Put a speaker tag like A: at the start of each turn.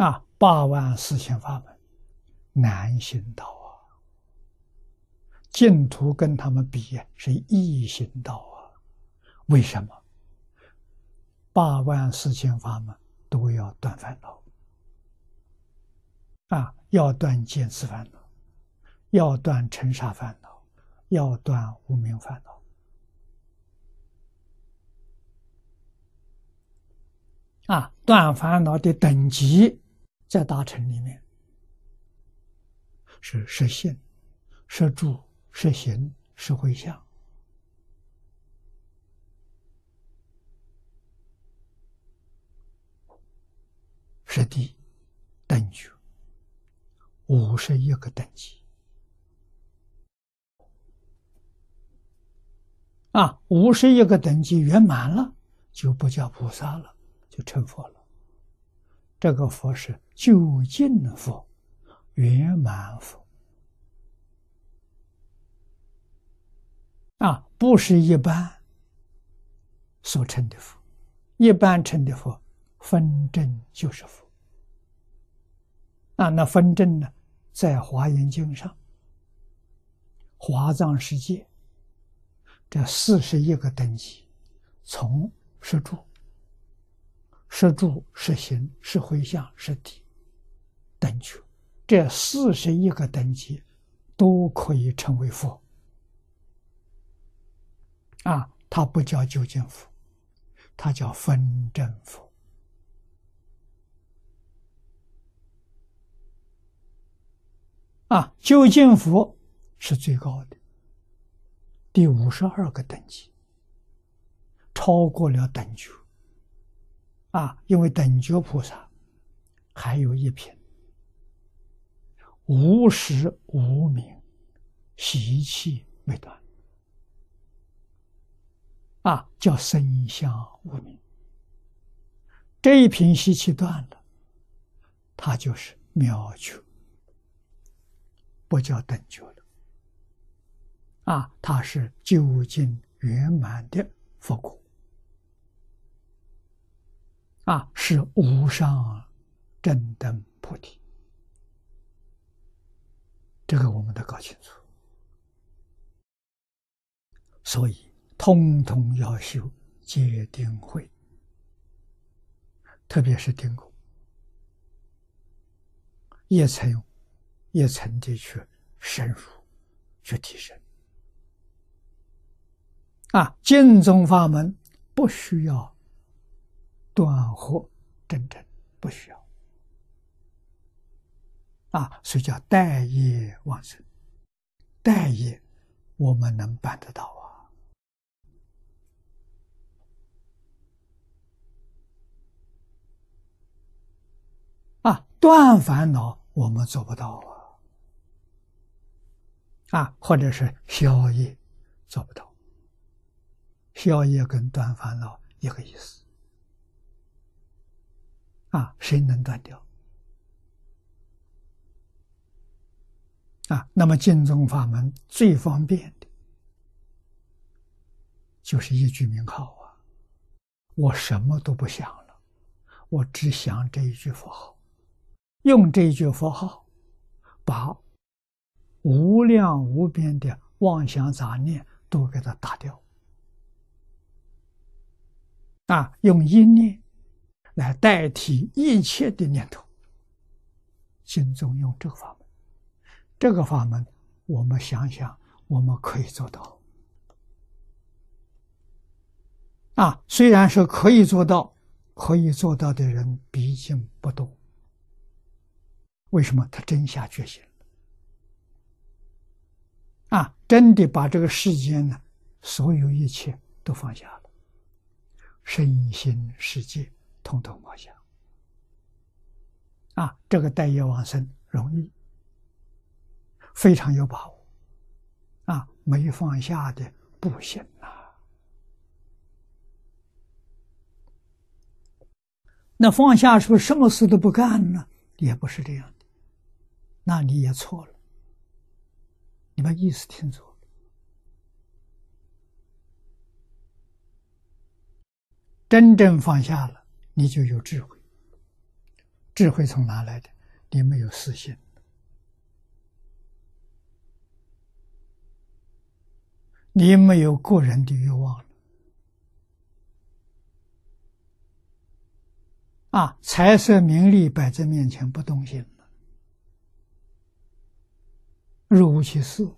A: 啊，八万四千法门难行道啊，净土跟他们比是易行道啊。为什么？八万四千法门都要断烦恼啊，要断见思烦恼，要断尘沙烦恼，要断无明烦恼。啊，断烦恼的等级。在大乘里面，是实现、实住、实行、实回向。实地等觉，五十一个等级。啊，五十一个等级圆满了，就不叫菩萨了，就成佛了。这个佛是究竟佛、圆满佛啊，不是一般所称的佛。一般称的佛，分正就是佛啊。那分正呢，在华严经上，华藏世界这四十一个等级，从十住。是住是行是回向是地等觉，这四十一个等级都可以称为佛。啊，它不叫究竟佛，它叫分正佛。啊，究竟佛是最高的，第五十二个等级，超过了等觉。啊，因为等觉菩萨还有一品，无时无名，习气未断。啊，叫生相无名。这一品习气断了，他就是妙觉，不叫等觉了。啊，他是究竟圆满的佛果。啊，是无上正等菩提，这个我们得搞清楚。所以，通通要修戒定慧，特别是定功，一层一层的去深入，去提升。啊，净宗法门不需要。断惑真正不需要啊，所以叫待业往生。待业我们能办得到啊！啊，断烦恼我们做不到啊！啊，或者是消业做不到，消业跟断烦恼一个意思。啊，谁能断掉？啊，那么净宗法门最方便的，就是一句名号啊！我什么都不想了，我只想这一句佛号，用这一句佛号，把无量无边的妄想杂念都给它打掉。啊，用一念。来代替一切的念头，心中用这个法门，这个法门，我们想想，我们可以做到。啊，虽然是可以做到，可以做到的人毕竟不多。为什么？他真下决心啊，真的把这个世间呢，所有一切都放下了，身心世界。通通放下啊！这个待业往生容易，非常有把握啊！没放下的不行呐。那放下是不是什么事都不干呢？也不是这样的，那你也错了。你把意思听错了。真正放下了。你就有智慧，智慧从哪来的？你没有私心，你没有个人的欲望啊，财色名利摆在面前不动心了，若无其事，